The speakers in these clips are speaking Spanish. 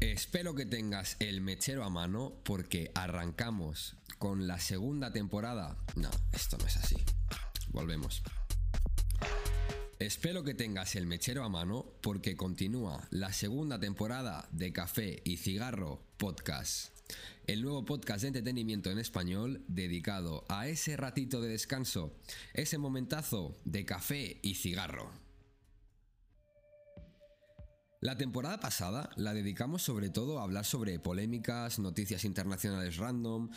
Espero que tengas el mechero a mano porque arrancamos con la segunda temporada. No, esto no es así. Volvemos. Espero que tengas el mechero a mano porque continúa la segunda temporada de Café y Cigarro Podcast. El nuevo podcast de entretenimiento en español dedicado a ese ratito de descanso, ese momentazo de café y cigarro. La temporada pasada la dedicamos sobre todo a hablar sobre polémicas, noticias internacionales random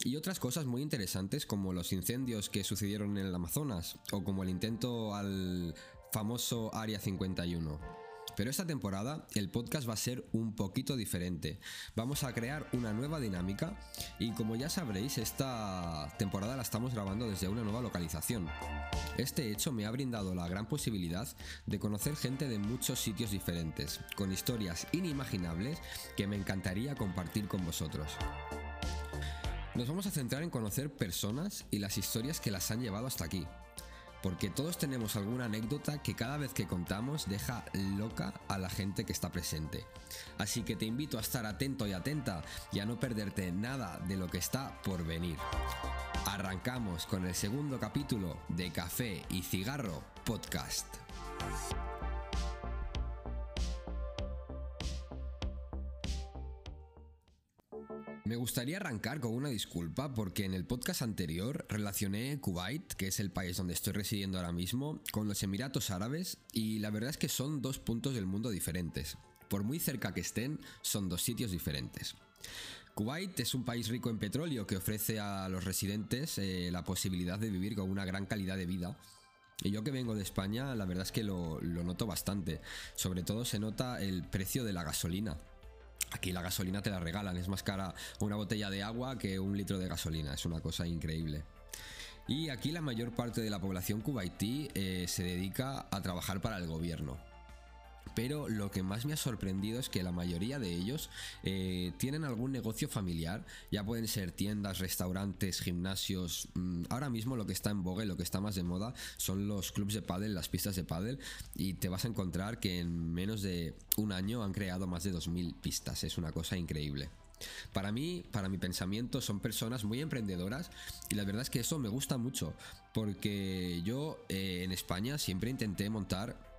y otras cosas muy interesantes como los incendios que sucedieron en el Amazonas o como el intento al famoso Área 51. Pero esta temporada el podcast va a ser un poquito diferente. Vamos a crear una nueva dinámica y como ya sabréis, esta temporada la estamos grabando desde una nueva localización. Este hecho me ha brindado la gran posibilidad de conocer gente de muchos sitios diferentes, con historias inimaginables que me encantaría compartir con vosotros. Nos vamos a centrar en conocer personas y las historias que las han llevado hasta aquí, porque todos tenemos alguna anécdota que cada vez que contamos deja loca a la gente que está presente. Así que te invito a estar atento y atenta y a no perderte nada de lo que está por venir. Arrancamos con el segundo capítulo de Café y Cigarro Podcast. Me gustaría arrancar con una disculpa porque en el podcast anterior relacioné Kuwait, que es el país donde estoy residiendo ahora mismo, con los Emiratos Árabes y la verdad es que son dos puntos del mundo diferentes. Por muy cerca que estén, son dos sitios diferentes. Kuwait es un país rico en petróleo que ofrece a los residentes eh, la posibilidad de vivir con una gran calidad de vida. Y yo que vengo de España, la verdad es que lo noto bastante. Sobre todo se nota el precio de la gasolina. Aquí la gasolina te la regalan, es más cara una botella de agua que un litro de gasolina, es una cosa increíble. Y aquí la mayor parte de la población kuwaití eh, se dedica a trabajar para el gobierno pero lo que más me ha sorprendido es que la mayoría de ellos eh, tienen algún negocio familiar, ya pueden ser tiendas, restaurantes, gimnasios. Mm, ahora mismo lo que está en vogue, lo que está más de moda son los clubs de pádel, las pistas de pádel y te vas a encontrar que en menos de un año han creado más de 2000 pistas, es una cosa increíble. Para mí, para mi pensamiento, son personas muy emprendedoras y la verdad es que eso me gusta mucho porque yo eh, en España siempre intenté montar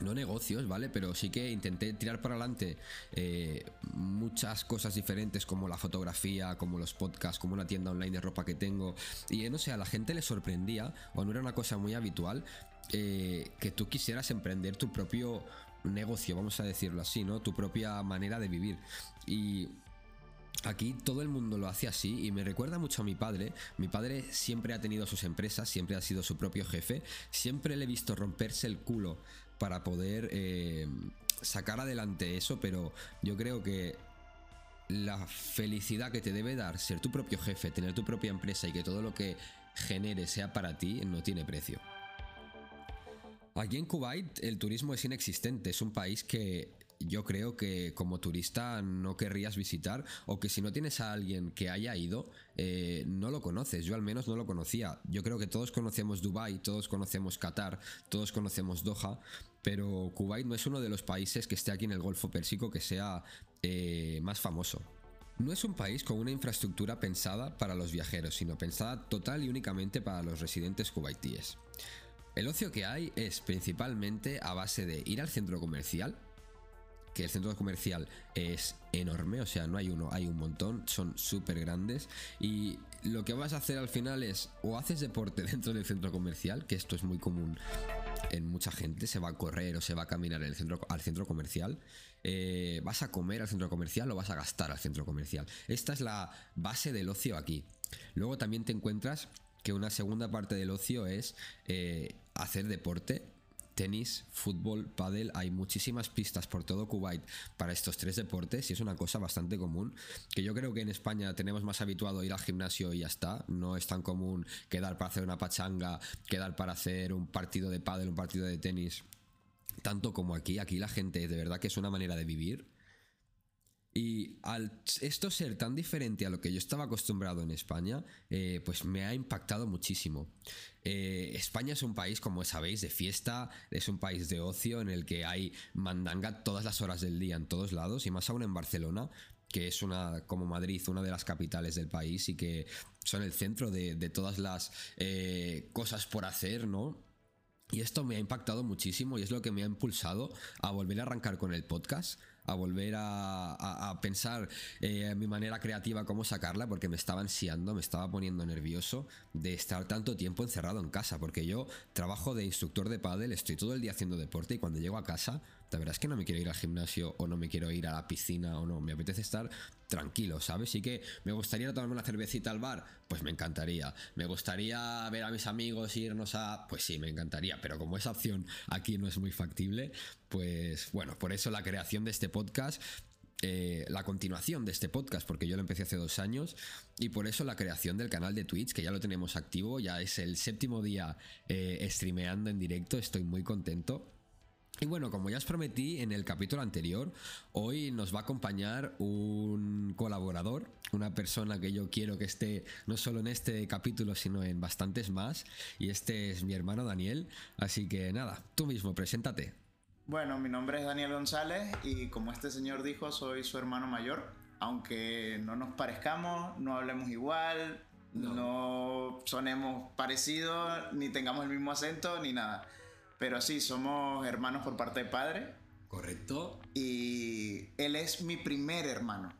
no negocios, ¿vale? Pero sí que intenté tirar para adelante eh, muchas cosas diferentes como la fotografía, como los podcasts, como una tienda online de ropa que tengo. Y eh, no sé, a la gente le sorprendía, o no era una cosa muy habitual, eh, que tú quisieras emprender tu propio negocio, vamos a decirlo así, ¿no? Tu propia manera de vivir. Y Aquí todo el mundo lo hace así y me recuerda mucho a mi padre. Mi padre siempre ha tenido sus empresas, siempre ha sido su propio jefe, siempre le he visto romperse el culo para poder eh, sacar adelante eso, pero yo creo que la felicidad que te debe dar ser tu propio jefe, tener tu propia empresa y que todo lo que genere sea para ti no tiene precio. Aquí en Kuwait el turismo es inexistente, es un país que yo creo que como turista no querrías visitar o que si no tienes a alguien que haya ido, eh, no lo conoces. Yo al menos no lo conocía. Yo creo que todos conocemos Dubai, todos conocemos Qatar, todos conocemos Doha, pero Kuwait no es uno de los países que esté aquí en el Golfo Pérsico que sea eh, más famoso. No es un país con una infraestructura pensada para los viajeros, sino pensada total y únicamente para los residentes kuwaitíes. El ocio que hay es principalmente a base de ir al centro comercial, que el centro comercial es enorme, o sea, no hay uno, hay un montón, son súper grandes y lo que vas a hacer al final es o haces deporte dentro del centro comercial, que esto es muy común en mucha gente, se va a correr o se va a caminar centro, al centro comercial, eh, vas a comer al centro comercial o vas a gastar al centro comercial. Esta es la base del ocio aquí. Luego también te encuentras que una segunda parte del ocio es eh, hacer deporte tenis, fútbol, pádel, hay muchísimas pistas por todo Kuwait para estos tres deportes y es una cosa bastante común que yo creo que en España tenemos más habituado ir al gimnasio y ya está, no es tan común quedar para hacer una pachanga, quedar para hacer un partido de pádel, un partido de tenis, tanto como aquí, aquí la gente de verdad que es una manera de vivir Y al esto ser tan diferente a lo que yo estaba acostumbrado en España, eh, pues me ha impactado muchísimo. Eh, España es un país, como sabéis, de fiesta, es un país de ocio en el que hay mandanga todas las horas del día en todos lados, y más aún en Barcelona, que es una, como Madrid, una de las capitales del país y que son el centro de, todas las eh, cosas por hacer, ¿no? Y esto me ha impactado muchísimo y es lo que me ha impulsado a volver a arrancar con el podcast, a volver a, pensar eh, mi manera creativa cómo sacarla, porque me estaba ansiando, me estaba poniendo nervioso de estar tanto tiempo encerrado en casa, porque yo trabajo de instructor de pádel, estoy todo el día haciendo deporte y cuando llego a casa la verdad es que no me quiero ir al gimnasio o no me quiero ir a la piscina o no, me apetece estar tranquilo, ¿sabes? Y que me gustaría tomarme una cervecita al bar, pues me encantaría. Me gustaría ver a mis amigos, irnos a... Pues sí, me encantaría, pero como esa opción aquí no es muy factible, pues bueno, por eso la creación de este podcast eh, la continuación de este podcast, porque yo lo empecé hace dos años, y por eso la creación del canal de Twitch, que ya lo tenemos activo, ya es el séptimo día eh, streameando en directo, estoy muy contento. Y bueno, como ya os prometí en el capítulo anterior, hoy nos va a acompañar un colaborador, una persona que yo quiero que esté no solo en este capítulo, sino en bastantes más. Y este es mi hermano Daniel. Así que nada, tú mismo, preséntate. Bueno, mi nombre es Daniel González y como este señor dijo, soy su hermano mayor. Aunque no nos parezcamos, no hablemos igual, no, no sonemos parecidos, ni tengamos el mismo acento, ni nada. Pero sí, somos hermanos por parte de padre. Correcto. Y él es mi primer hermano.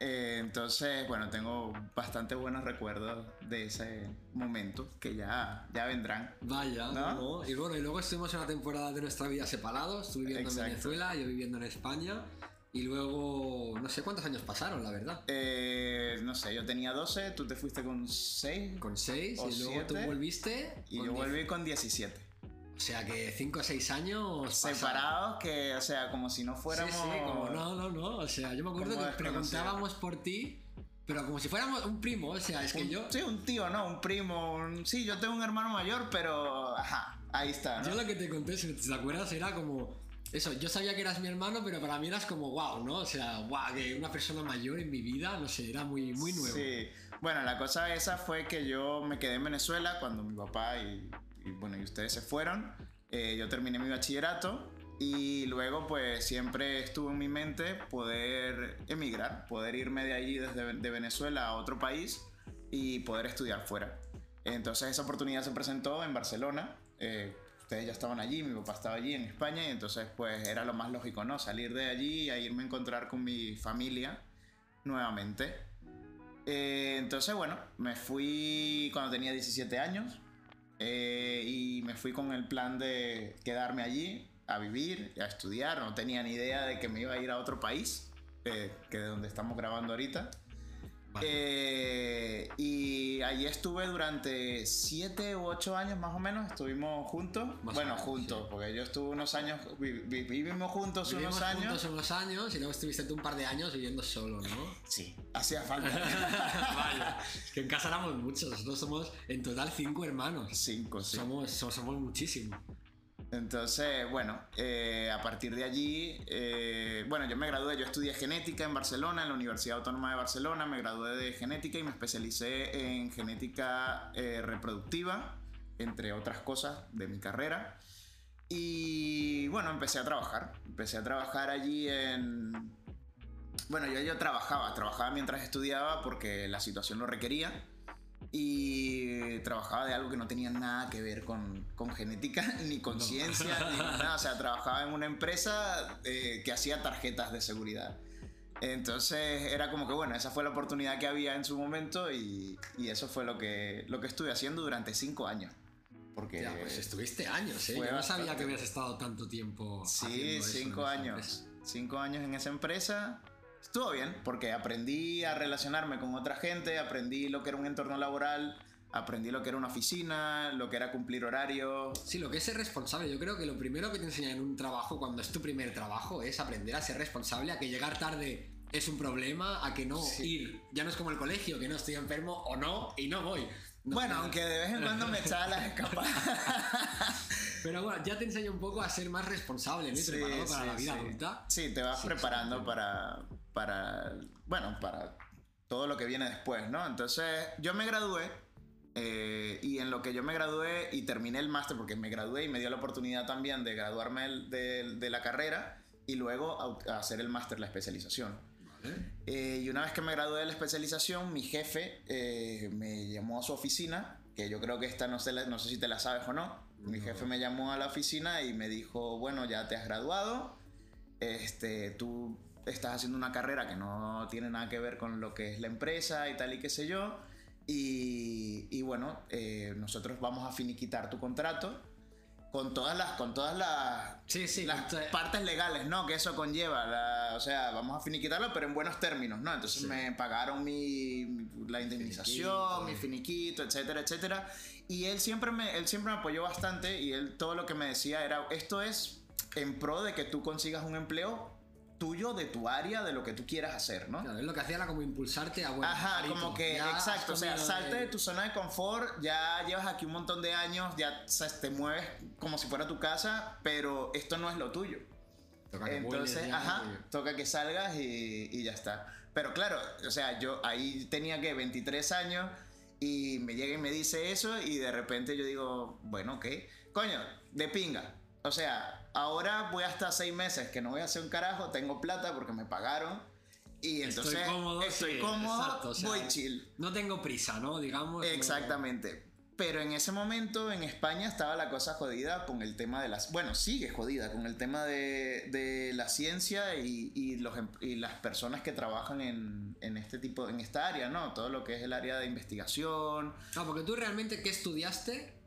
Eh, entonces, bueno, tengo bastante buenos recuerdos de ese momento que ya, ya vendrán. Vaya, ¿no? Y bueno, y luego estuvimos en una temporada de nuestra vida separados, tú viviendo en Venezuela, yo viviendo en España. Y luego, no sé cuántos años pasaron, la verdad. Eh, no sé, yo tenía 12, tú te fuiste con 6. Con 6, y luego tú volviste. Y yo volví con 17. O sea que 5 o 6 años. Separados, que, o sea, como si no fuéramos. Sí, sí, como no, no, no. O sea, yo me acuerdo que preguntábamos por ti. Pero como si fuéramos un primo, o sea, es que yo. Sí, un tío, ¿no? Un primo. Sí, yo tengo un hermano mayor, pero. Ajá, ahí está. Yo lo que te conté, si te acuerdas, era como. Eso, yo sabía que eras mi hermano, pero para mí eras como wow, ¿no? O sea, wow, que una persona mayor en mi vida, no sé, era muy, muy nuevo. Sí, bueno, la cosa esa fue que yo me quedé en Venezuela cuando mi papá y y bueno, y ustedes se fueron. Eh, yo terminé mi bachillerato y luego pues siempre estuvo en mi mente poder emigrar, poder irme de allí desde de Venezuela a otro país y poder estudiar fuera. Entonces esa oportunidad se presentó en Barcelona. Eh, ustedes ya estaban allí, mi papá estaba allí en España y entonces pues era lo más lógico, ¿no? Salir de allí e irme a encontrar con mi familia nuevamente. Eh, entonces bueno, me fui cuando tenía 17 años, eh, y me fui con el plan de quedarme allí a vivir, a estudiar. No tenía ni idea de que me iba a ir a otro país, eh, que de donde estamos grabando ahorita. Eh, y allí estuve durante siete u ocho años más o menos, estuvimos juntos. bueno, juntos, porque yo estuve unos años, vivimos juntos unos años. juntos unos años y luego estuviste tú un par de años viviendo solo, ¿no? Sí, hacía falta. Vaya, es que en casa éramos muchos, nosotros somos en total cinco hermanos. Cinco, sí. Somos, somos, somos muchísimos. Entonces, bueno, eh, a partir de allí, eh, bueno, yo me gradué, yo estudié genética en Barcelona, en la Universidad Autónoma de Barcelona, me gradué de genética y me especialicé en genética eh, reproductiva, entre otras cosas de mi carrera. Y bueno, empecé a trabajar, empecé a trabajar allí en... Bueno, yo, yo trabajaba, trabajaba mientras estudiaba porque la situación lo requería y trabajaba de algo que no tenía nada que ver con, con genética, ni con ciencia, ni nada. O sea, trabajaba en una empresa eh, que hacía tarjetas de seguridad. Entonces era como que, bueno, esa fue la oportunidad que había en su momento y, y eso fue lo que, lo que estuve haciendo durante cinco años. Porque ya, pues estuviste años, ¿eh? Yo no sabía que habías estado tanto tiempo. Sí, cinco años. Cinco años en esa empresa estuvo bien, porque aprendí a relacionarme con otra gente, aprendí lo que era un entorno laboral, aprendí lo que era una oficina, lo que era cumplir horario. Sí, lo que es ser responsable. Yo creo que lo primero que te enseñan en un trabajo, cuando es tu primer trabajo, es aprender a ser responsable, a que llegar tarde es un problema, a que no ir. Ya no es como el colegio, que no estoy enfermo o no y no voy. Bueno, aunque de vez en cuando me echaba las escapadas. Pero bueno, ya te enseña un poco a ser más responsable, ¿no? Y preparado para la vida adulta. Sí, te vas preparando para, para, bueno, para todo lo que viene después, ¿no? Entonces yo me gradué eh, y en lo que yo me gradué y terminé el máster, porque me gradué y me dio la oportunidad también de graduarme de, de la carrera y luego a, hacer el máster, la especialización. Eh, y una vez que me gradué de la especialización, mi jefe eh, me llamó a su oficina, que yo creo que esta no sé, no sé si te la sabes o no. Mi jefe me llamó a la oficina y me dijo, bueno, ya te has graduado, este, tú estás haciendo una carrera que no tiene nada que ver con lo que es la empresa y tal y qué sé yo. Y, bueno, eh, nosotros vamos a finiquitar tu contrato con todas las con todas las, sí, sí, las partes legales no que eso conlleva o sea vamos a finiquitarlo pero en buenos términos no entonces me pagaron mi, la indemnización mi finiquito etcétera etcétera. Y él siempre me él siempre me apoyó bastante y él todo lo que me decía era esto es en pro de que tú consigas un empleo tuyo, de tu área, de lo que tú quieras hacer, ¿no? Claro, es lo que hacía era como impulsarte a bueno. Ajá, como que, exacto, o sea, salte de... tu zona de confort, ya llevas aquí un montón de años, ya te mueves como si fuera tu casa, pero esto no es lo tuyo. Toca Entonces, ajá, toca que salgas y, y, ya está. Pero claro, o sea, yo ahí tenía que 23 años y me llega y me dice eso y de repente yo digo, bueno, ok, coño, de pinga. O sea, ahora voy hasta seis meses que no voy a hacer un carajo, tengo plata porque me pagaron. Y entonces estoy cómodo, estoy cómodo voy chill. No tengo prisa, ¿no? Digamos. Exactamente. Pero en ese momento en España estaba la cosa jodida con el tema de las... Bueno, sigue jodida con el tema de, de la ciencia y, y, los, em, y, las personas que trabajan en, en, este tipo, en esta área, ¿no? Todo lo que es el área de investigación. No, porque tú realmente, ¿qué estudiaste?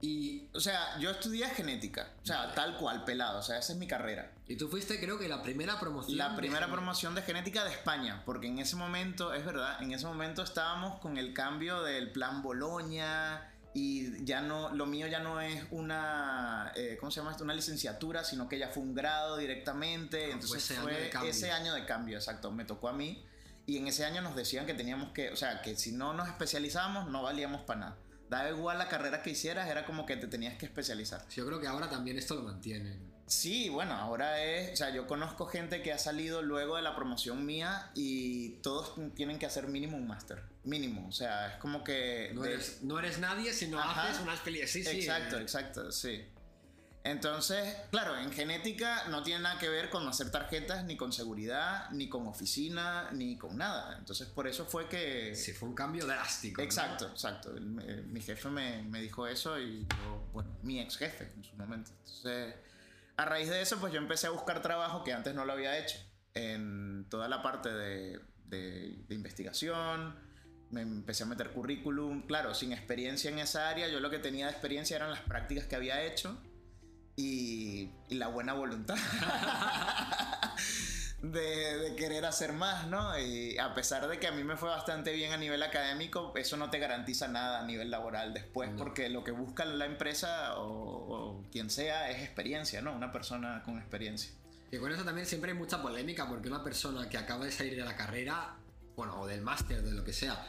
Y, o sea, yo estudié genética, o sea, tal cual, pelado, o sea, esa es mi carrera. Y tú fuiste, creo que la primera promoción. La primera promoción de genética de España, porque en ese momento, es verdad, en ese momento estábamos con el cambio del plan Boloña y ya no, lo mío ya no es una, eh, ¿cómo se llama esto? Una licenciatura, sino que ya fue un grado directamente. entonces fue, ese, año de cambio. ese año de cambio, exacto, me tocó a mí. Y en ese año nos decían que teníamos que, o sea, que si no nos especializábamos no valíamos para nada da igual la carrera que hicieras, era como que te tenías que especializar. yo creo que ahora también esto lo mantienen. Sí, bueno, ahora es, o sea, yo conozco gente que ha salido luego de la promoción mía y todos tienen que hacer mínimo un máster, mínimo, o sea, es como que... No, eres, no eres, nadie si no haces una especialización. Sí, exacto, exacto, sí. Entonces, claro, en genética no tiene nada que ver con hacer tarjetas, ni con seguridad, ni con oficina, ni con nada. Entonces, por eso fue que... Sí, fue un cambio drástico. Exacto, exacto. mi jefe me, me, dijo eso y yo, bueno, mi ex jefe en su momento. Entonces, a raíz de eso, pues yo empecé a buscar trabajo que antes no lo había hecho. En toda la parte de, de, de investigación, me empecé a meter currículum, claro, sin experiencia en esa área, yo lo que tenía de experiencia eran las prácticas que había hecho y, la buena voluntad de, querer hacer más, ¿no? Y a pesar de que a mí me fue bastante bien a nivel académico, eso no te garantiza nada a nivel laboral después, porque lo que busca la empresa o, quien sea es experiencia, ¿no? Una persona con experiencia. Y con eso también siempre hay mucha polémica, porque una persona que acaba de salir de la carrera, bueno, o del máster, de lo que sea,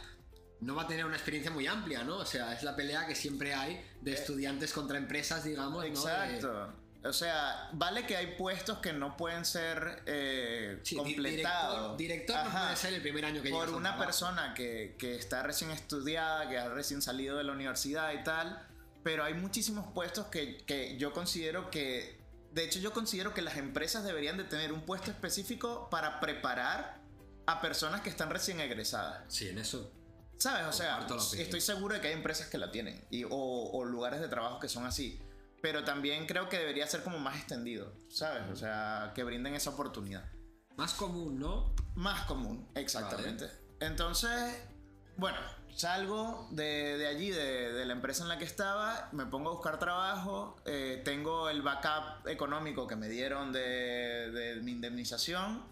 no va a tener una experiencia muy amplia, ¿no? O sea, es la pelea que siempre hay de eh, estudiantes contra empresas, digamos. Exacto. O sea, vale que hay puestos que no pueden ser eh, completados. Director, no puede ser el primer año que Por una persona que, que, está recién estudiada, que ha recién salido de la universidad y tal. Pero hay muchísimos puestos que, que yo considero que. De hecho, yo considero que las empresas deberían de tener un puesto específico para preparar a personas que están recién egresadas. Sí, en eso ¿Sabes? O sea, estoy seguro de que hay empresas que la tienen y, o, lugares de trabajo que son así. Pero también creo que debería ser como más extendido, ¿sabes? O sea, que brinden esa oportunidad. Más común, ¿no? Más común, exactamente. Entonces, bueno, salgo de, de allí, de, de, la empresa en la que estaba, me pongo a buscar trabajo, eh, tengo el backup económico que me dieron de, de mi indemnización,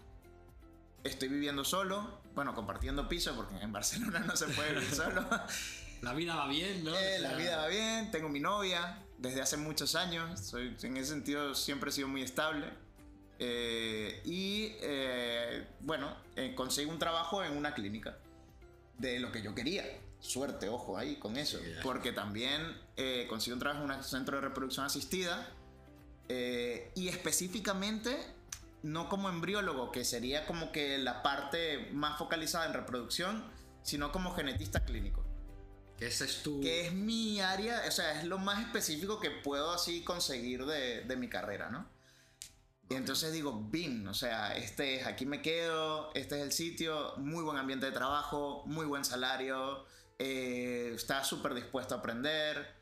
estoy viviendo solo, bueno, compartiendo piso, porque en Barcelona no se puede vivir solo. La vida va bien, ¿no? Eh, la vida va bien, tengo mi novia desde hace muchos años, soy, en ese sentido siempre he sido muy estable. Eh, y eh, bueno, conseguí un trabajo en una clínica de lo que yo quería. Suerte, ojo ahí con eso. Porque también conseguí un trabajo en un centro de reproducción asistida y específicamente no como embriólogo, que sería como que la parte más focalizada en reproducción, sino como genetista clínico. Que ese es tu... Que es mi área, o sea, es lo más específico que puedo así conseguir de, de mi carrera, ¿no? Y entonces digo, BIM, o sea, este es, aquí me quedo, este es el sitio, muy buen ambiente de trabajo, muy buen salario, eh, está súper dispuesto a aprender.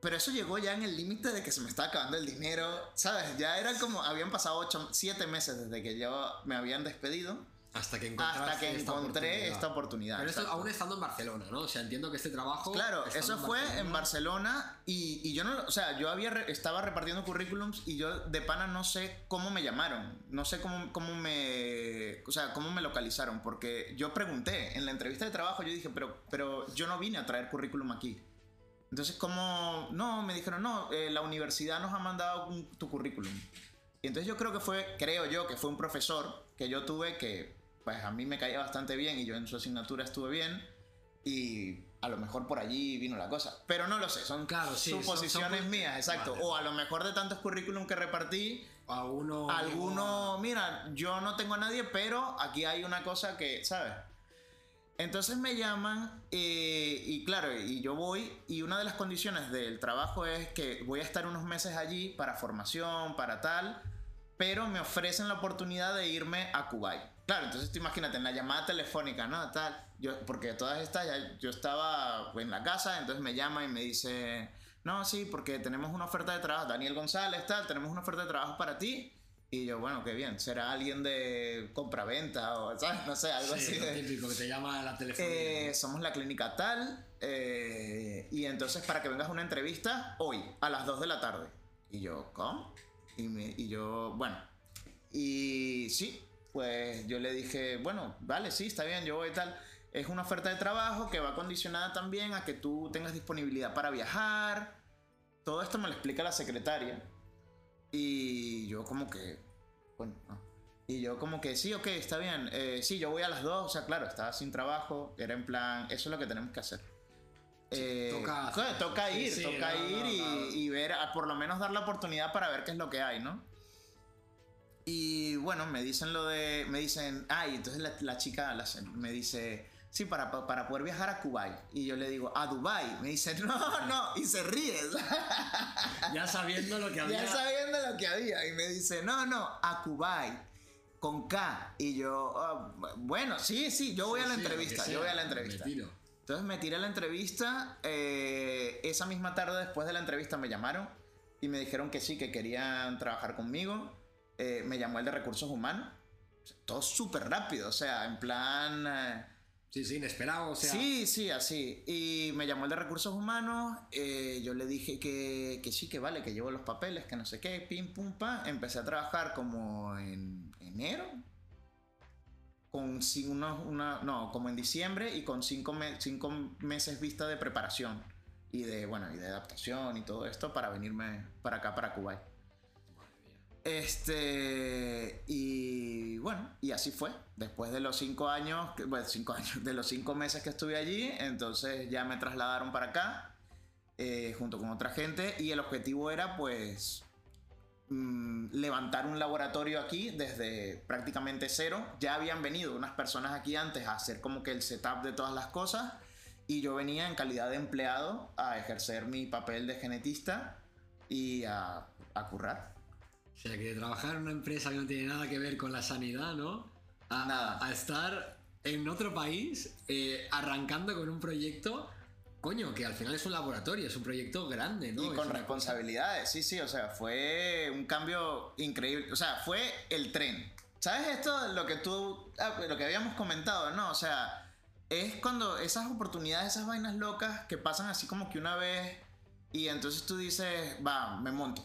Pero eso llegó ya en el límite de que se me estaba acabando el dinero, ¿sabes? Ya era como, habían pasado 8, 7 meses desde que yo me habían despedido. Hasta que hasta que esta encontré oportunidad. esta oportunidad. Pero esto exacto. aún estando en Barcelona, ¿no? O sea, entiendo que este trabajo... Claro, eso fue en Barcelona y, y yo no, o sea, yo había re- estaba repartiendo currículums y yo de pana no sé cómo me llamaron, no sé cómo, cómo me, o sea, cómo me localizaron, porque yo pregunté en la entrevista de trabajo, yo dije, pero, pero yo no vine a traer currículum aquí. Entonces, ¿cómo? No, me dijeron, no, eh, la universidad nos ha mandado un- tu currículum. Y entonces yo creo que fue, creo yo, que fue un profesor que yo tuve que, pues a mí me caía bastante bien y yo en su asignatura estuve bien y a lo mejor por allí vino la cosa. Pero no lo sé, son Claro, sí, son- suposiciones son- mías, exacto. Vale. O a lo mejor de tantos currículum que repartí, A uno... alguno, mira, yo no tengo a nadie, pero aquí hay una cosa que, ¿sabes? Entonces me llaman eh, y claro, y yo voy y una de las condiciones del trabajo es que voy a estar unos meses allí para formación, para tal, pero me ofrecen la oportunidad de irme a Kuwait. Claro, entonces tú imagínate en la llamada telefónica, ¿no? Tal, yo, porque todas estas, ya, yo estaba en la casa, entonces me llama y me dice, no, sí, porque tenemos una oferta de trabajo, Daniel González, tal, tenemos una oferta de trabajo para ti. Y yo, bueno, qué bien, será alguien de compraventa o, ¿sabes? No sé, algo Sí, así. de- típico, que te llama a la telefonía. eh, somos la clínica tal. eh, y entonces para que vengas a una entrevista hoy, a las 2 de la tarde. Y yo, ¿cómo? Y, me- y yo, bueno. Y sí, pues yo le dije, bueno, vale, sí, está bien, yo voy y tal. Es una oferta de trabajo que va condicionada también a que tú tengas disponibilidad para viajar. Todo esto me lo explica la secretaria. Y yo como que, bueno, no. Y yo como que, sí, ok, está bien. Eh, sí, yo voy a las dos. O sea, claro, estaba sin trabajo. Era en plan, eso es lo que tenemos que hacer. Eh, toca- claro, toca ir, sí, toca no, ir no, y, no. y ver, por lo menos dar la oportunidad para ver qué es lo que hay, ¿no? Y bueno, me dicen lo de, me dicen, ay, entonces la, la chica la- me dice, sí, para, para poder viajar a Kuwait. Y yo le digo, a Dubai. Me dice, no, no, y se ríe. Ya sabiendo lo que había... Ya sabiendo lo que había. Y me dice, no, no, a Kuwait. Con K. Y yo, "Ah, bueno, sí, sí, yo voy a la Sí, entrevista. Yo voy a la entrevista. me tiro. Entonces me tiré a la entrevista. eh, esa misma tarde después de la entrevista me llamaron y me dijeron que sí, que querían trabajar conmigo. Eh, me llamó el de recursos humanos. Todo súper rápido, o sea, en plan... eh, Sí, sí, inesperado, o sea... Sí, sí, así. Y me llamó el de recursos humanos. eh, yo le dije que, que sí, que vale, que llevo los papeles, que no sé qué, pim, pum, pa. Empecé a trabajar como en enero. Con unos, una, no, como en diciembre y con cinco, me- cinco meses vista de preparación. Y de, bueno, y de adaptación y todo esto para venirme para acá, para Kuwait. Este, y bueno, y así fue. Después de los cinco años, bueno, cinco años, de los cinco meses que estuve allí, entonces ya me trasladaron para acá, eh, junto con otra gente, y el objetivo era pues mm, levantar un laboratorio aquí desde prácticamente cero. Ya habían venido unas personas aquí antes a hacer como que el setup de todas las cosas, y yo venía en calidad de empleado a ejercer mi papel de genetista y a, a currar. O sea, que de trabajar en una empresa que no tiene nada que ver con la sanidad, ¿no? A, Nada. a estar en otro país eh, arrancando con un proyecto, coño, que al final es un laboratorio, es un proyecto grande, ¿no? y con responsabilidades, sí, sí, o sea, fue un cambio increíble, o sea, fue el tren. ¿Sabes esto? Lo que tú, ah, lo que habíamos comentado, ¿no? O sea, es cuando esas oportunidades, esas vainas locas que pasan así como que una vez y entonces tú dices, va, me monto.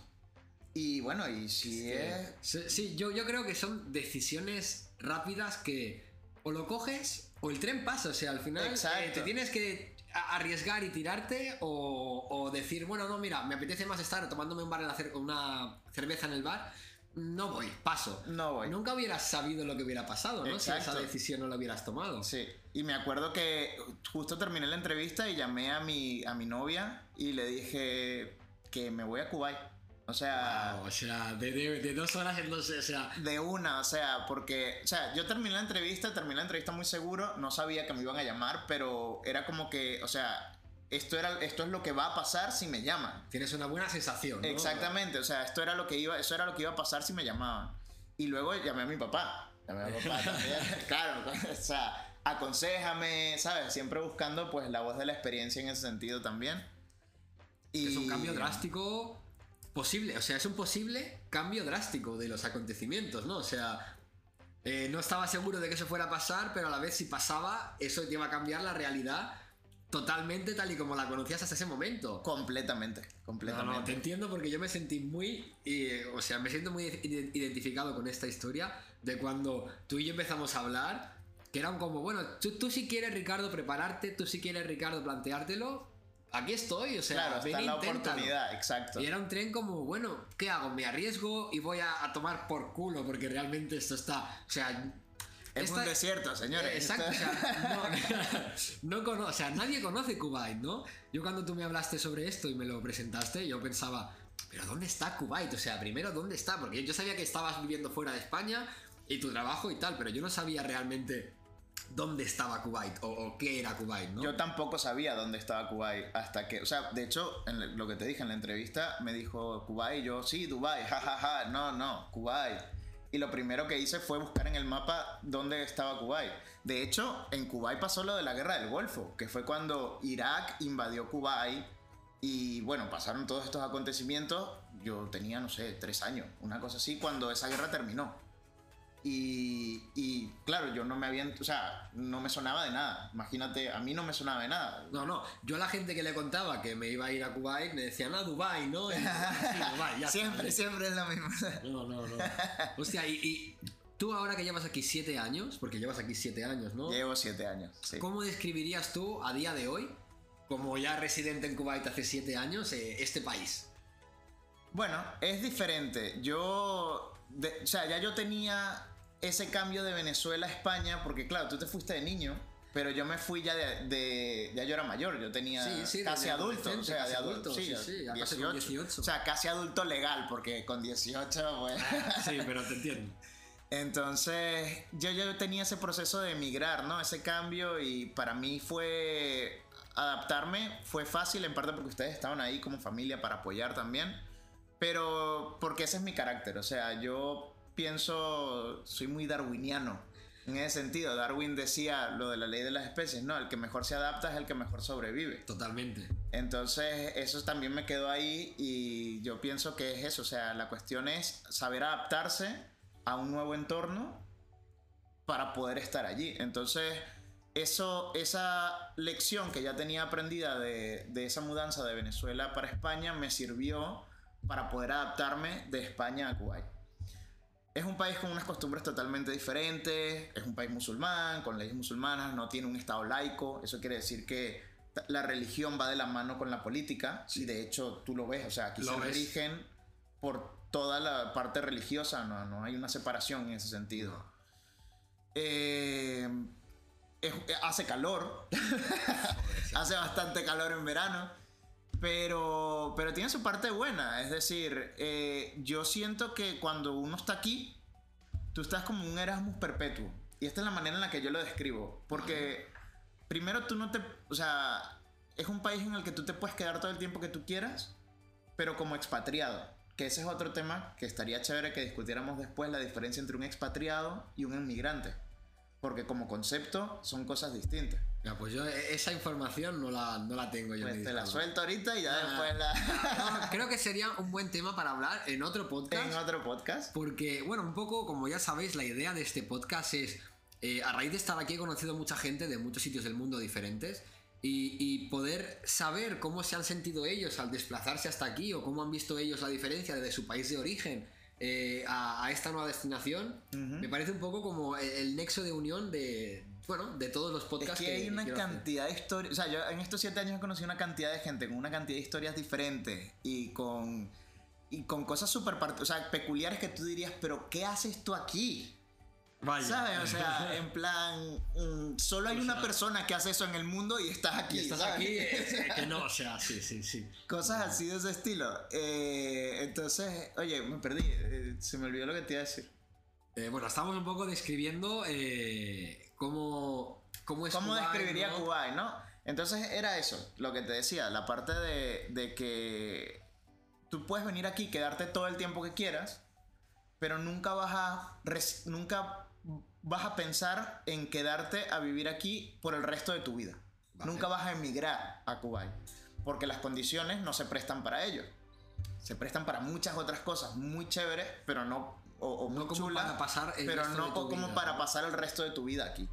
Y bueno, y si es... Sí, sí, yo, yo creo que son decisiones rápidas que o lo coges o el tren pasa. O sea, al final Exacto. eh, te tienes que arriesgar y tirarte o, o decir, bueno, no, mira, me apetece más estar tomándome un bar en la cer- una cerveza en el bar. No voy, paso. No voy. Nunca hubieras sabido lo que hubiera pasado, ¿no? Si esa Exacto. decisión no la hubieras tomado. Sí, y me acuerdo que justo terminé la entrevista y llamé a mi, a mi novia y le dije que me voy a Kuwait. O sea, Wow, o sea, de, de- de dos horas en dos, o sea, de una, o sea, porque, o sea, yo terminé la entrevista, terminé la entrevista muy seguro, no sabía que me iban a llamar, pero era como que, o sea, esto, era, esto es lo que va a pasar si me llaman. tienes una buena sensación, ¿no? Exactamente, o sea, esto era lo que iba, eso era lo que iba a pasar si me llamaban. Y luego llamé a mi papá. Llamé a mi papá también. claro, o sea, aconsejame, ¿sabes? Siempre buscando pues la voz de la experiencia en ese sentido también. Y Es un cambio drástico posible, o sea, es un posible cambio drástico de los acontecimientos, ¿no? O sea, eh, no estaba seguro de que eso fuera a pasar, pero a la vez si pasaba, eso te iba a cambiar la realidad totalmente tal y como la conocías hasta ese momento. Completamente, completamente. no, te entiendo porque yo me sentí muy, eh, o sea, me siento muy ide- identificado con esta historia de cuando tú y yo empezamos a hablar, que eran como, bueno, tú, tú si quieres Ricardo prepararte, tú si quieres Ricardo planteártelo, aquí estoy, o sea, claro, ven está e la oportunidad, exacto. Y era un tren como, bueno, ¿qué hago? ¿Me arriesgo y voy a, a tomar por culo? Porque realmente esto está, o sea... Es esta- un desierto, señores. eh, Exacto, o Esto- sea, no, no cono- o sea, nadie conoce Kuwait, ¿no? Yo cuando tú me hablaste sobre esto y me lo presentaste, yo pensaba, pero ¿dónde está Kuwait? O sea, primero, ¿dónde está? Porque yo sabía que estabas viviendo fuera de España y tu trabajo y tal, pero yo no sabía realmente dónde estaba Kuwait o, qué era Kuwait, ¿no? Yo tampoco sabía dónde estaba Kuwait hasta que, o sea, de hecho, lo que te dije en la entrevista, me dijo Kuwait, yo, sí, Dubai, jajaja, no, no, Kuwait. Y lo primero que hice fue buscar en el mapa dónde estaba Kuwait. De hecho, en Kuwait pasó lo de la guerra del Golfo, que fue cuando Irak invadió Kuwait y bueno, pasaron todos estos acontecimientos. Yo tenía, no sé, tres años, una cosa así, cuando esa guerra terminó. Y, y, claro, yo no me había, o sea, no me sonaba de nada. Imagínate, a mí no me sonaba de nada. No, no, yo a la gente que le contaba que me iba a ir a Kuwait me decían, ah, Dubai, ¿no? Y, "Ah, sí, Dubái, ya está". siempre, siempre es lo mismo. No, no, no. Hostia, y, y tú ahora que llevas aquí siete años, porque llevas aquí siete años, ¿no? Llevo siete años, sí. ¿Cómo describirías tú a día de hoy, como ya residente en Kuwait hace siete años, eh, este país? Bueno, es diferente. Yo, de- o sea, ya yo tenía ese cambio de Venezuela a España, porque claro, tú te fuiste de niño, pero yo me fui ya de, de- ya yo era mayor, yo tenía Sí, sí, casi adulto, o sea, casi de adulto, adulto, sí, sí, sí, ya casi con 18. O sea, casi adulto legal, porque con 18, pues... Sí, pero te entiendo. Entonces, yo ya tenía ese proceso de emigrar, ¿no? Ese cambio y para mí fue adaptarme, fue fácil en parte porque ustedes estaban ahí como familia para apoyar también, pero porque ese es mi carácter, o sea, yo pienso, soy muy darwiniano en ese sentido. Darwin decía lo de la ley de las especies, ¿no? El que mejor se adapta es el que mejor sobrevive. Totalmente. Entonces, eso también me quedó ahí y yo pienso que es eso, o sea, la cuestión es saber adaptarse a un nuevo entorno para poder estar allí. Entonces, eso, esa lección que ya tenía aprendida de, de esa mudanza de Venezuela para España me sirvió para poder adaptarme de España a Kuwait. Es un país con unas costumbres totalmente diferentes, es un país musulmán, con leyes musulmanas, no tiene un estado laico, eso quiere decir que la religión va de la mano con la política. Y de hecho tú lo ves, o sea, aquí Lo se ves. rigen por toda la parte religiosa, no, no hay una separación en ese sentido. Eh, es- hace calor, hace bastante calor en verano, pero, pero tiene su parte buena. Es decir, eh, yo siento que cuando uno está aquí, tú estás como un Erasmus perpetuo. Y esta es la manera en la que yo lo describo. Porque primero tú no te... O sea, es un país en el que tú te puedes quedar todo el tiempo que tú quieras, pero como expatriado. Que ese es otro tema que estaría chévere que discutiéramos después, la diferencia entre un expatriado y un inmigrante. Porque como concepto son cosas distintas. Ya, pues yo eh, esa información no la, no la tengo yo. Pues te la suelto ahorita y ya Ah. después la... No, creo que sería un buen tema para hablar en otro podcast. en otro podcast. Porque, bueno, un poco como ya sabéis, la idea de este podcast es, eh, a raíz de estar aquí he conocido mucha gente de muchos sitios del mundo diferentes y, y poder saber cómo se han sentido ellos al desplazarse hasta aquí o cómo han visto ellos la diferencia desde su país de origen eh, a, a esta nueva destinación, me parece un poco como el, el nexo de unión de, bueno, de todos los Es podcasts que hay una hacer. cantidad de historias. O sea, yo en estos siete años he conocido una cantidad de gente con una cantidad de historias diferentes y con. Y con cosas súper o sea, peculiares que tú dirías, pero ¿qué haces tú aquí? Vaya. ¿Sabes? O sea, en plan, mm, solo hay una persona que hace eso en el mundo y estás aquí. Y estás ¿sabes? aquí, eh, que no, o sea, sí, sí, sí. Cosas así de ese estilo. Eh, entonces, oye, me perdí. eh, se me olvidó lo que te iba a decir. Eh, bueno, estamos un poco describiendo eh, cómo, cómo es ¿Cómo Kuwait, describiría ¿no? Kuwait, no? Entonces era eso, lo que te decía, la parte de, de que tú puedes venir aquí, quedarte todo el tiempo que quieras, pero nunca vas a nunca vas a pensar en quedarte a vivir aquí por el resto de tu vida. Vale. Nunca vas a emigrar a Kuwait, porque las condiciones no se prestan para ello. Se prestan para muchas otras cosas muy chéveres, pero no o, o No muy como chulas, para pasar el pero resto no de tu como vida, para ¿no? pasar el resto de tu vida aquí.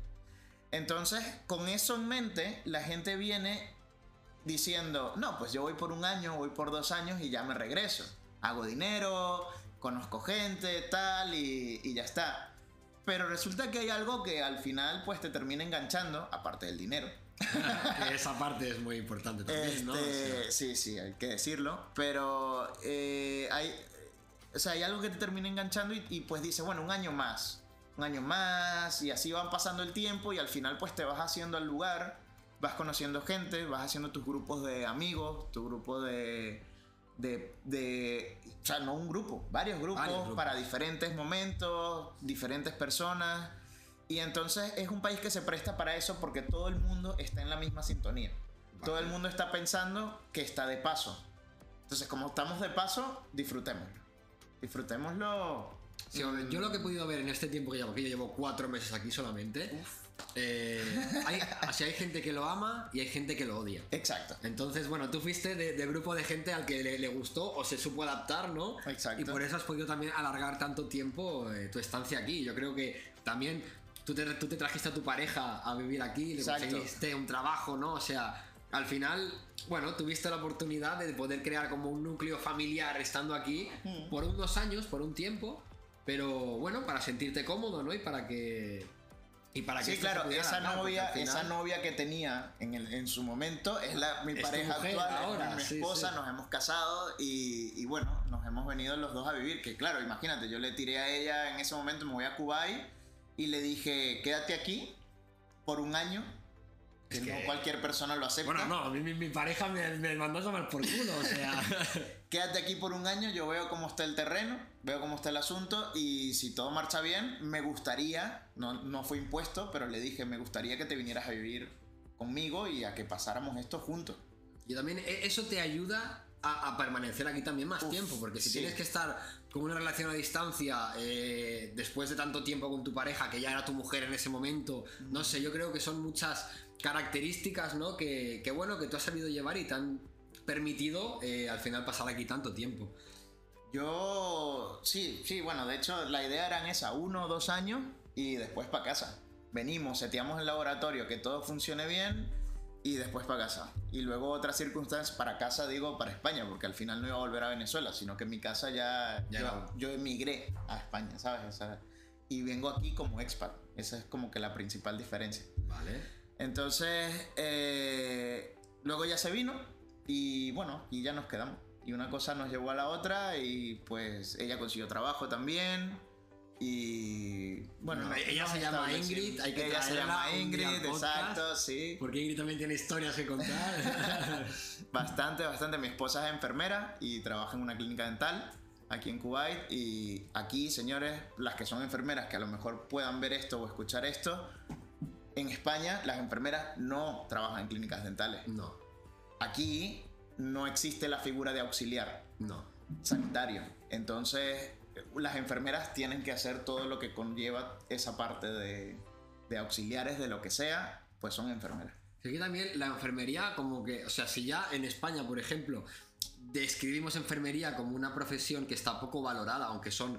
Entonces, con eso en mente, la gente viene diciendo, no, pues yo voy por un año, voy por dos años y ya me regreso. Hago dinero, conozco gente, tal, y, y ya está. Pero resulta que hay algo que al final pues te termina enganchando, aparte del dinero. Esa parte es muy importante también, ¿no? O Este, sí, sí, hay que decirlo. Pero eh, hay, o sea, hay algo que te termina enganchando y, y, pues dices, bueno, un año más. Un año más y así van pasando el tiempo y al final pues te vas haciendo al lugar, vas conociendo gente, vas haciendo tus grupos de amigos, tu grupo de... De, de, o sea, no un grupo, varios grupos, Varios grupos. para diferentes momentos, diferentes personas. Y entonces es un país que se presta para eso porque todo el mundo está en la misma sintonía. Todo el mundo está pensando que está de paso. Entonces, como estamos de paso, disfrutémoslo. Disfrutémoslo. sí, yo lo que he podido ver en este tiempo que llevo aquí, yo llevo cuatro meses aquí solamente, eh, hay, así hay gente que lo ama y hay gente que lo odia. Exacto. Entonces, bueno, tú fuiste de, de grupo de gente al que le, le gustó o se supo adaptar, ¿no? Exacto. Y por eso has podido también alargar tanto tiempo eh, tu estancia aquí. Yo creo que también tú te, tú te trajiste a tu pareja a vivir aquí, le Exacto. conseguiste un trabajo, ¿no? O sea, al final, bueno, tuviste la oportunidad de poder crear como un núcleo familiar estando aquí Hmm. por unos años, por un tiempo, pero bueno, para sentirte cómodo, ¿no? Y para que... Y para que Sí, claro, esa novia, final- esa novia que tenía en, el- en su momento es la, mi Es pareja mujer actual, ahora, es mi sí, esposa, sí. nos hemos casado y, y bueno, nos hemos venido los dos a vivir. Que claro, imagínate, yo le tiré a ella en ese momento, me voy a Kuwait y le dije, quédate aquí por un año. Que, Es que- no cualquier persona lo acepta. Bueno, no, a mí mi, mi pareja me, me mandó a tomar por culo, o sea. Quédate aquí por un año, yo veo cómo está el terreno, veo cómo está el asunto y si todo marcha bien, me gustaría, no, no fue impuesto, pero le dije, me gustaría que te vinieras a vivir conmigo y a que pasáramos esto juntos. y también e- eso te ayuda a, a permanecer aquí también más Uf, tiempo, porque si sí. tienes que estar con una relación a distancia eh, después de tanto tiempo con tu pareja, que ya era tu mujer en ese momento, no sé, yo creo que son muchas características, ¿no? Que, que bueno, que tú has sabido llevar y te han permitido eh, al final pasar aquí tanto tiempo. Yo, sí, sí, bueno, de hecho la idea eran esa, uno o dos años y después para casa. Venimos, seteamos el laboratorio, que todo funcione bien y después para casa. Y luego otras circunstancias, para casa digo para España, porque al final no iba a volver a Venezuela, sino que en mi casa ya, Ya yo, yo emigré a España, ¿sabes? O sea, y vengo aquí como expat. Esa es como que la principal diferencia. Vale. Entonces, eh, luego ya se vino y bueno, y ya nos quedamos. Y una cosa nos llevó a la otra y pues ella consiguió trabajo también. Y bueno, ella se llama. Ingrid, hay que ella se llama Ingrid, podcast. exacto, sí. Porque Ingrid también tiene historias que contar. Bastante, bastante. Mi esposa es enfermera y trabaja en una clínica dental aquí en Kuwait. Y aquí, señores, las que son enfermeras que a lo mejor puedan ver esto o escuchar esto, en España las enfermeras no trabajan en clínicas dentales. no, Aquí no existe la figura de auxiliar no. sanitario. Entonces, las enfermeras tienen que hacer todo lo que conlleva esa parte de, de auxiliares de lo que sea, pues son enfermeras. Aquí también la enfermería, como que, o sea, si ya en España, por ejemplo, describimos enfermería como una profesión que está poco valorada, aunque son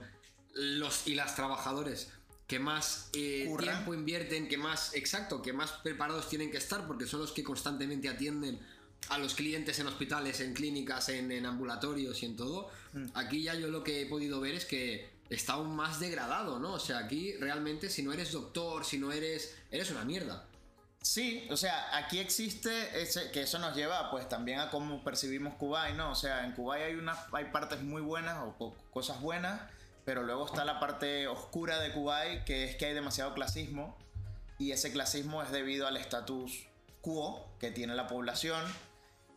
los y las trabajadores que más eh, tiempo invierten, que más, exacto, que más preparados tienen que estar, porque son los que constantemente atienden a los clientes en hospitales, en clínicas, en, en ambulatorios y en todo. Aquí ya yo lo que he podido ver es que está aún más degradado, ¿no? O sea, aquí realmente si no eres doctor, si no eres... Eres una mierda. Sí, o sea, aquí existe ese, que eso nos lleva pues también a cómo percibimos Kuwait, ¿no? O sea, en Kuwait hay, unas, hay partes muy buenas o co- cosas buenas Pero luego está la parte oscura de Kuwait, que es que hay demasiado clasismo. Y ese clasismo es debido al status quo que tiene la población.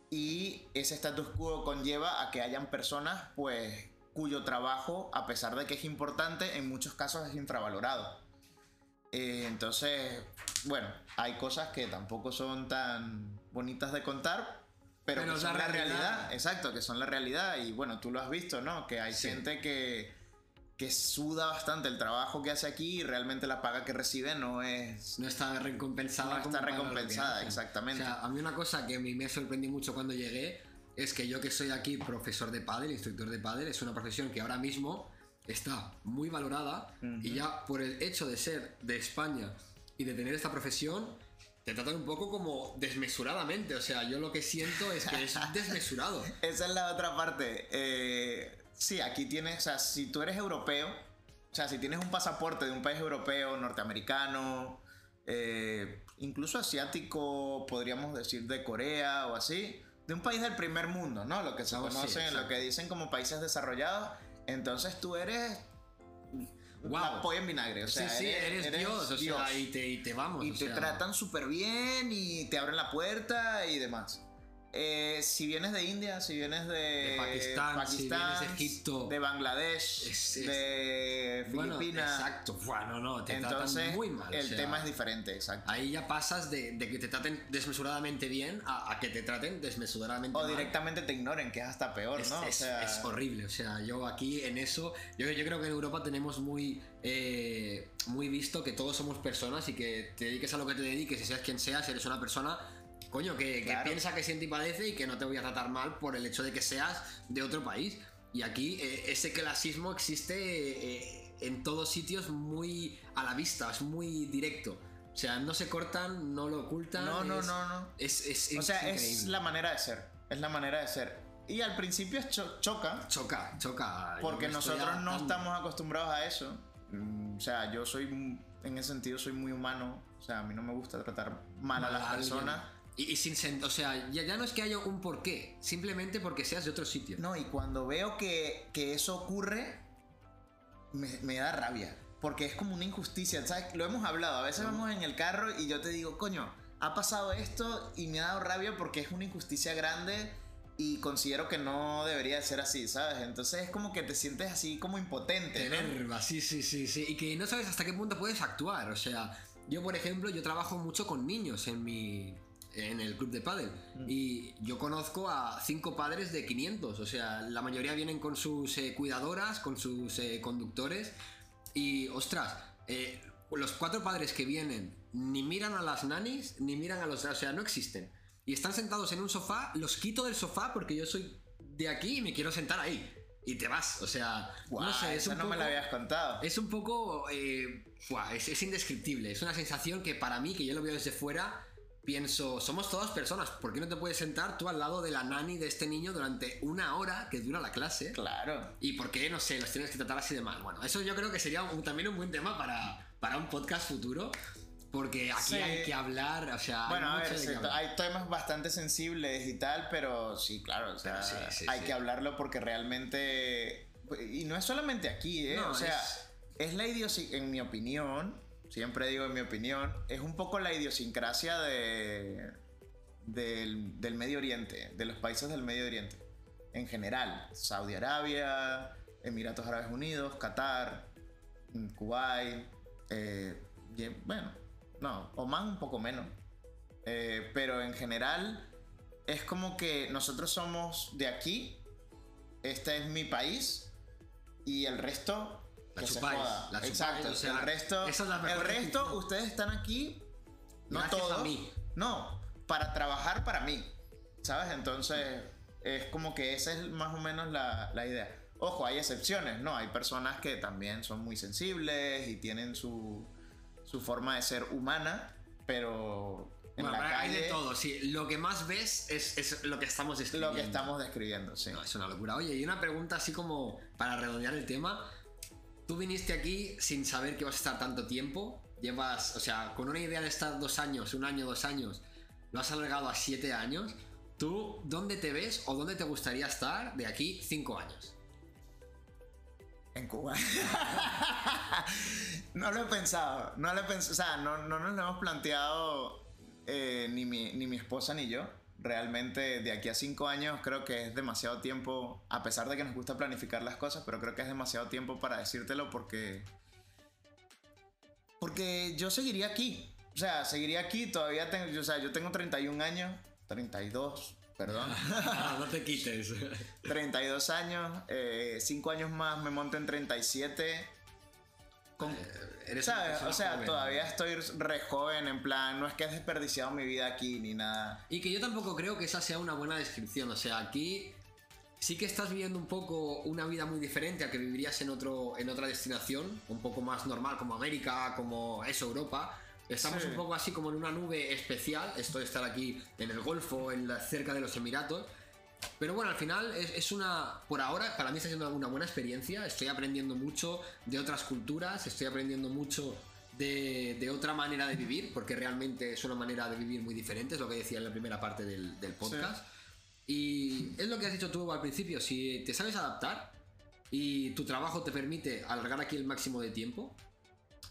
Y ese status quo conlleva a que hayan personas, pues, cuyo trabajo, a pesar de que es importante, en muchos casos es infravalorado. Eh, entonces, bueno, hay cosas que tampoco son tan bonitas de contar, pero, Pero que son la la realidad. realidad. Exacto, que son la realidad. Y bueno, tú lo has visto, ¿no? Que hay Sí. gente que, que suda bastante el trabajo que hace aquí y realmente la paga que recibe no es... No está recompensada. No está recompensada, exactamente. O sea, a mí una cosa que a mí me sorprendió mucho cuando llegué es que yo que soy aquí profesor de pádel, instructor de pádel, es una profesión que ahora mismo está muy valorada y ya por el hecho de ser de España y de tener esta profesión te tratan un poco como desmesuradamente, o sea, yo lo que siento es que es desmesurado. Esa es la otra parte. Eh, sí, aquí tienes, o sea, si tú eres europeo, o sea, si tienes un pasaporte de un país europeo, norteamericano, eh, incluso asiático, podríamos decir de Corea o así, de un país del primer mundo, ¿no? Lo que se Oh, sí, conoce, lo que dicen como países desarrollados, entonces tú eres Guau. una polla en vinagre, o sea, sí, sí, eres, Dios, o Dios. sea, y te, y te vamos. y te sea, tratan súper bien y te abren la puerta y demás. Eh, si vienes de India, si vienes de, De Pakistán, si vienes de Egipto. de Bangladesh, Es- es- de Bueno, Filipinas, exacto, bueno, no, te entonces tratan muy mal. o el sea, tema es diferente, exacto. Ahí ya pasas de, de que te traten desmesuradamente bien a, a que te traten desmesuradamente O mal. directamente te ignoren, que es hasta peor, Es, ¿no? es- o sea, es horrible, o sea, yo aquí en eso, yo, yo creo que en Europa tenemos muy, eh, muy visto que todos somos personas y que te dediques a lo que te dediques y seas quien seas, eres una persona, coño, que, que Claro. piensa, que siente y padece y que no te voy a tratar mal por el hecho de que seas de otro país. Y aquí eh, ese clasismo existe eh, en todos sitios muy a la vista, es muy directo. O sea, no se cortan, no lo ocultan. no, no, es- no, no. Es, es, O es sea, es la manera de ser, es la manera de ser. Y al principio cho- choca, Choca, choca. Porque nosotros no estamos acostumbrados a eso. Mm, O sea, yo soy, en ese sentido, soy muy humano. O sea, a mí no me gusta tratar mal a mal las a alguien. personas. Y, y sin sen- o sea, ya, ya no es que haya un porqué, simplemente porque seas de otro sitio. No, y cuando veo que, que eso ocurre, me, me da rabia. Porque es como una injusticia, ¿sabes? Lo hemos hablado. A veces vamos en el carro y yo te digo, coño, ha pasado esto y me ha dado rabia porque es una injusticia grande y considero que no debería de ser así, ¿sabes? Entonces es como que te sientes así como impotente. Enerva, sí, sí, sí, sí. Y que no sabes hasta qué punto puedes actuar. O sea, yo, por ejemplo, yo trabajo mucho con niños en mi. En el club de pádel. Y yo conozco a cinco padres de 500. O sea, la mayoría vienen con sus eh, cuidadoras, con sus eh, conductores. Y, ostras, eh, los cuatro padres que vienen ni miran a las nanis, ni miran a los... O sea, no existen. Y están sentados en un sofá, los quito del sofá porque yo soy de aquí y me quiero sentar ahí. Y te vas, o sea, Guau, no sé, es un no poco... me la habías contado. Es un poco. eh, buah, es, es indescriptible. Es una sensación que para mí, que yo lo veo desde fuera, pienso, somos todas personas. ¿Por qué no te puedes sentar tú al lado de la nani de este niño durante una hora que dura la clase? Claro. ¿Y por qué, no sé, los tienes que tratar así de mal? Bueno, eso yo creo que sería un- también un buen tema para, para un podcast futuro. Porque aquí Sí. hay que hablar, o sea. hay Bueno, a mucho ver, hablar. hay temas bastante sensibles y tal, pero sí, claro, o sea, sí, sí, hay sí. que hablarlo porque realmente... Y no es solamente aquí, ¿eh? No, o sea, es- es, la idiosincrasia, en mi opinión, siempre digo en mi opinión, es un poco la idiosincrasia de, del, Medio Oriente, de los países del Medio Oriente, en general. Saudi Arabia, Emiratos Árabes Unidos, Qatar, mm, Kuwait, eh, bueno, no, Oman un poco menos. Eh, pero en general es como que nosotros somos de aquí, este es mi país y el resto La que se chupáis, joda. la chupáis, Exacto, o sea, el resto, esa es la el mejor resto definición. ustedes están aquí, no Gracias a todos, mí. no, para trabajar para mí, ¿sabes? Entonces es como que esa es más o menos la, la idea. Ojo, hay excepciones, ¿no? Hay personas que también son muy sensibles y tienen su, su forma de ser humana, pero en Bueno, la hay calle de todo, sí. Lo que más ves es, es lo que estamos describiendo. lo que estamos describiendo, sí. No, es una locura. Oye, y una pregunta así como para redondear el tema. Tú viniste aquí sin saber que vas a estar tanto tiempo. Llevas, o sea, con una idea de estar dos años, un año, dos años, lo has alargado a siete años. ¿Tú dónde te ves o dónde te gustaría estar de aquí cinco años? En Cuba. no lo he pensado, no lo he pensado, o sea, no, no nos lo hemos planteado eh, ni, mi, ni mi esposa ni yo. Realmente de aquí a cinco años creo que es demasiado tiempo, a pesar de que nos gusta planificar las cosas, pero creo que es demasiado tiempo para decírtelo porque... Porque yo seguiría aquí. O sea, seguiría aquí, todavía tengo, o sea, yo tengo 31 años, 32, perdón. no te quites. 32 años, 5 años más me monto en 37. Con, Eh, Eres ¿sabes? O sea, joven. todavía estoy re joven, en plan, no es que he desperdiciado mi vida aquí ni nada. Y que yo tampoco creo que esa sea una buena descripción. O sea, aquí sí que estás viviendo un poco una vida muy diferente a que vivirías en, otro, en otra destinación, un poco más normal, como América, como eso, Europa. Estamos Sí. un poco así como en una nube especial, esto de estar aquí en el Golfo, en la, cerca de los Emiratos. Pero bueno, al final es, es una, por ahora, para mí está siendo una buena experiencia. Estoy aprendiendo mucho de otras culturas, estoy aprendiendo mucho de, de otra manera de vivir, porque realmente es una manera de vivir muy diferente, es lo que decía en la primera parte del, del podcast. Y es lo que has dicho tú al principio, si te sabes adaptar y tu trabajo te permite alargar aquí el máximo de tiempo,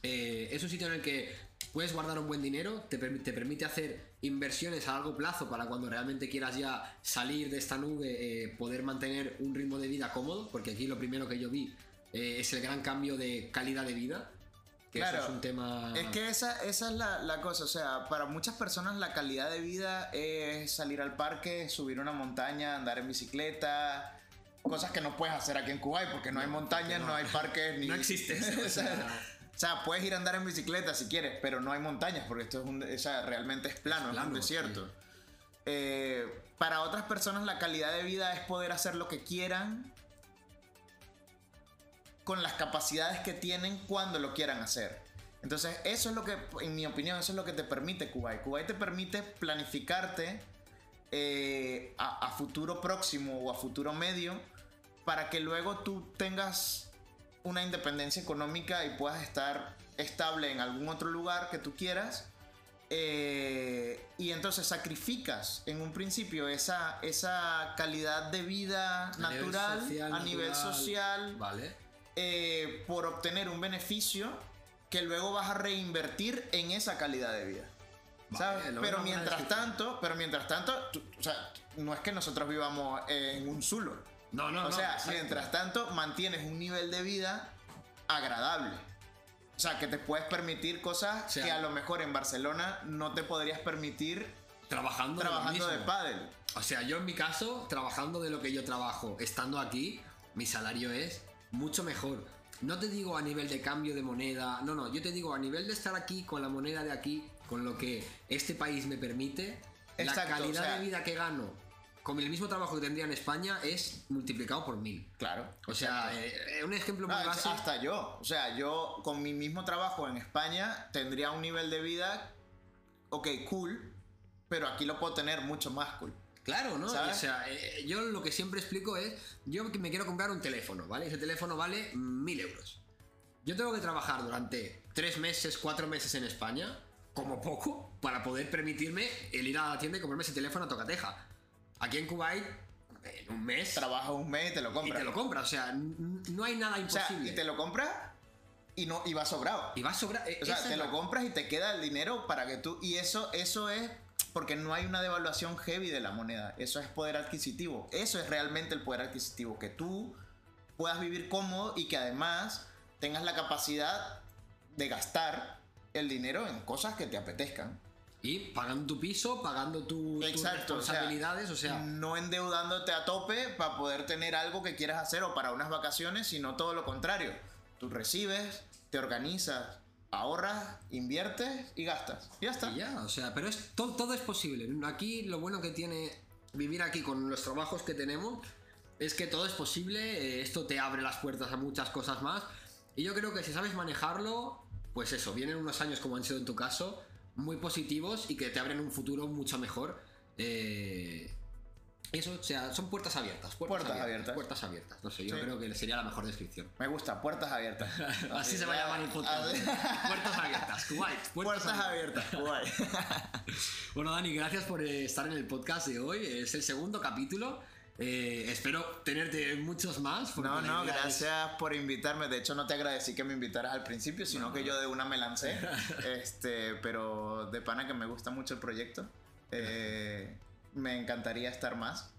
eh, es un sitio en el que puedes guardar un buen dinero, te, te permite hacer inversiones a largo plazo para cuando realmente quieras ya salir de esta nube, eh, poder mantener un ritmo de vida cómodo, porque aquí lo primero que yo vi eh, es el gran cambio de calidad de vida, que Claro, eso es un tema... Es que esa, esa es la, la cosa, o sea, para muchas personas la calidad de vida es salir al parque, subir una montaña, andar en bicicleta, cosas que no puedes hacer aquí en Kuwait porque no, hay montañas, no. hay parques, ni... No existe eso, o sea- o sea, puedes ir a andar en bicicleta si quieres, pero no hay montañas porque esto es un, o sea, realmente es plano, es, plano, un desierto. Eh, para otras personas la calidad de vida es poder hacer lo que quieran con las capacidades que tienen cuando lo quieran hacer. Entonces, eso es lo que, en mi opinión, eso es lo que te permite Kuwait. Kuwait te permite planificarte eh, a, a futuro próximo o a futuro medio para que luego tú tengas una independencia económica y puedas estar estable en algún otro lugar que tú quieras. Eh, y entonces sacrificas en un principio esa, esa calidad de vida A nivel natural social, a nivel social Vale. eh, por obtener un beneficio que luego vas a reinvertir en esa calidad de vida. Pero mientras tanto, pero mientras tanto, tú- o sea, no es que nosotros vivamos en un zulo. No, no, o no, sea, exacto. mientras tanto mantienes un nivel de vida agradable. O sea, que te puedes permitir cosas O sea, que a lo mejor en Barcelona no te podrías permitir Trabajando, trabajando de pádel. O sea, yo en mi caso, trabajando de lo que yo trabajo, estando aquí, mi salario es mucho mejor. No te digo a nivel de cambio de moneda, no, no, yo te digo a nivel de estar aquí con la moneda de aquí, con lo que este país me permite, Exacto, la calidad o sea- de vida que gano con el mismo trabajo que tendría en España es multiplicado por mil. Claro. O sea, eh, un ejemplo muy Ah, básico. hasta yo. O sea, yo con mi mismo trabajo en España tendría un nivel de vida, ok, cool, pero aquí lo puedo tener mucho más cool. Claro, ¿no? ¿Sabes? O sea, eh, yo lo que siempre explico es, yo me quiero comprar un teléfono, ¿vale? Ese teléfono vale mil euros. Yo tengo que trabajar durante tres meses, cuatro meses en España, como poco, para poder permitirme el ir a la tienda y comprarme ese teléfono a tocateja. Aquí en Kuwait, en un mes, Trabajas un mes y te lo y compras. te lo compras. O sea, no hay nada o sea, imposible. y te lo compras y no y va sobrado. Y va a sobrar. eh, O sea, te lo compras y te queda el dinero para que tú. Y eso, eso es porque no hay una devaluación heavy de la moneda. Eso es poder adquisitivo. Eso es realmente el poder adquisitivo. Que tú puedas vivir cómodo y que además tengas la capacidad de gastar el dinero en cosas que te apetezcan. Y pagando tu piso, pagando tu, tus Exacto. o sea, responsabilidades, o sea, no endeudándote a tope para poder tener algo que quieras hacer o para unas vacaciones, sino todo lo contrario. Tú recibes, te organizas, ahorras, inviertes y gastas. Y ya está. Y ya, o sea, pero es, todo, todo es posible. Aquí lo bueno que tiene vivir aquí con los trabajos que tenemos es que todo es posible, eh, esto te abre las puertas a muchas cosas más. Y yo creo que si sabes manejarlo, pues eso, vienen unos años como han sido en tu caso, muy positivos y que te abren un futuro mucho mejor. Eh, eso, o sea, son puertas abiertas. Puertas, Puertas abiertas. Puertas abiertas. No sé, yo Sí. creo que sería la mejor descripción. Me gusta, puertas abiertas. Así se va a llamar el podcast. puertas abiertas, Kuwait. Puertas, abiertas, guay. Bueno, Dani, gracias por estar en el podcast de hoy. Es el segundo capítulo. Eh, espero tenerte muchos más. No, no, es- gracias por invitarme. De hecho, no te agradecí que me invitaras al principio, sino que yo de una me lancé. este, pero de pana que me gusta mucho el proyecto. Eh, me encantaría estar más.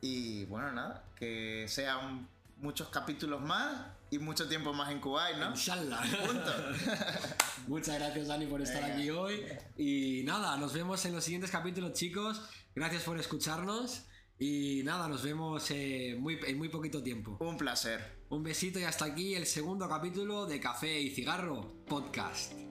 Y bueno, nada, que sean muchos capítulos más y mucho tiempo más en Kuwait, ¿no? Inshallah. Punto. Muchas gracias, Dani, por estar aquí hoy. Y nada, nos vemos en los siguientes capítulos, chicos. Gracias por escucharnos. Y nada, nos vemos eh, muy, en muy poquito tiempo. Un placer. Un besito y hasta aquí el segundo capítulo de Café y Cigarro Podcast.